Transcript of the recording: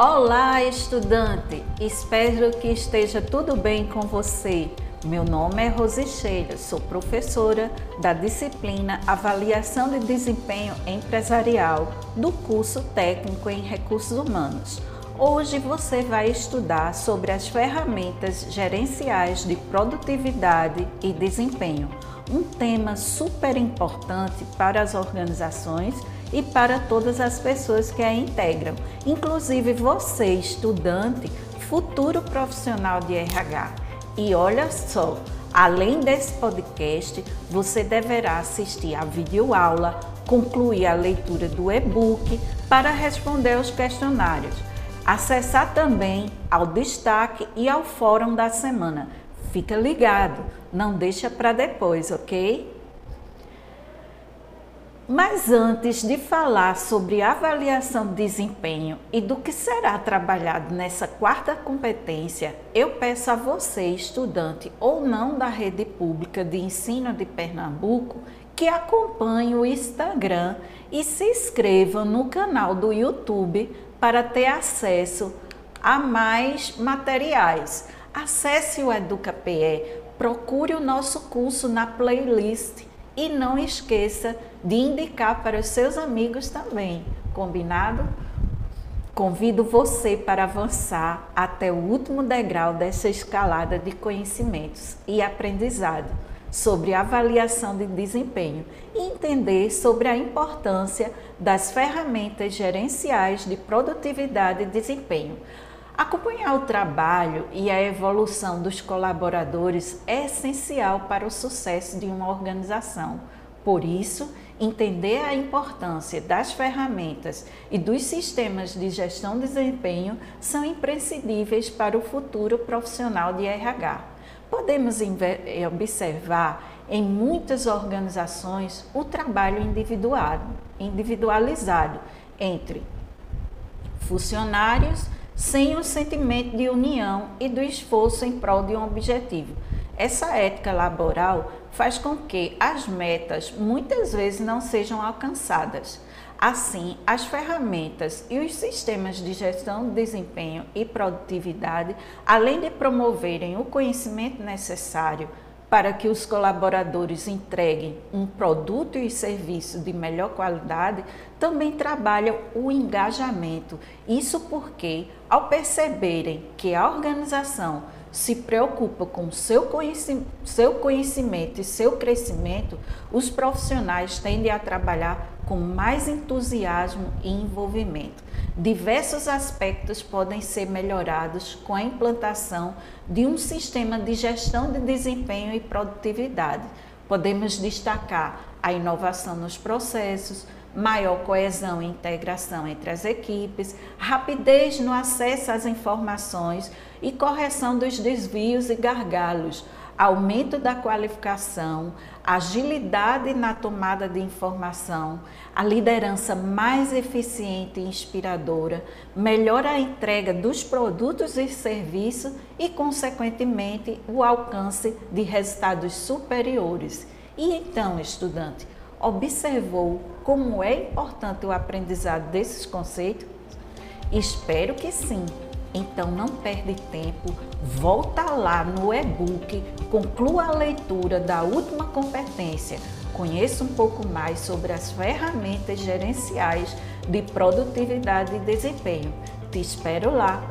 Olá, estudante! Espero que esteja tudo bem com você. Meu nome é Rose Sheila, sou professora da disciplina Avaliação de Desempenho Empresarial do curso técnico em Recursos Humanos. Hoje você vai estudar sobre as ferramentas gerenciais de produtividade e desempenho, um tema super importante para as organizações e para todas as pessoas que a integram, inclusive você, estudante, futuro profissional de RH. E olha só, além desse podcast, você deverá assistir a videoaula, concluir a leitura do e-book para responder aos questionários. Acessar também ao destaque e ao fórum da semana. Fica ligado, não deixa para depois, ok? Mas antes de falar sobre avaliação de desempenho e do que será trabalhado nessa quarta competência, eu peço a você, estudante ou não da rede pública de ensino de Pernambuco, que acompanhe o Instagram e se inscreva no canal do YouTube para ter acesso a mais materiais. Acesse o EducaPE, procure o nosso curso na playlist e não esqueça de indicar para os seus amigos também, combinado? Convido você para avançar até o último degrau dessa escalada de conhecimentos e aprendizado sobre avaliação de desempenho e entender sobre a importância das ferramentas gerenciais de produtividade e desempenho. Acompanhar o trabalho e a evolução dos colaboradores é essencial para o sucesso de uma organização. Por isso, entender a importância das ferramentas e dos sistemas de gestão de desempenho são imprescindíveis para o futuro profissional de RH. Podemos eh, observar em muitas organizações o trabalho individualizado entre funcionários sem o sentimento de união e do esforço em prol de um objetivo. Essa ética laboral faz com que as metas muitas vezes não sejam alcançadas. Assim, as ferramentas e os sistemas de gestão de desempenho e produtividade, além de promoverem o conhecimento necessário para que os colaboradores entreguem um produto e serviço de melhor qualidade, também trabalham o engajamento. Isso porque, ao perceberem que a organização se preocupa com seu seu conhecimento e seu crescimento, os profissionais tendem a trabalhar com mais entusiasmo e envolvimento. Diversos aspectos podem ser melhorados com a implantação de um sistema de gestão de desempenho e produtividade. Podemos destacar a inovação nos processos, maior coesão e integração entre as equipes, rapidez no acesso às informações e correção dos desvios e gargalos, aumento da qualificação, agilidade na tomada de informação, a liderança mais eficiente e inspiradora, melhora a entrega dos produtos e serviços e, consequentemente, o alcance de resultados superiores. E então, estudante, observou como é importante o aprendizado desses conceitos? Espero que sim. Então não perde tempo, volta lá no e-book, conclua a leitura da última competência, conheça um pouco mais sobre as ferramentas gerenciais de produtividade e desempenho. Te espero lá.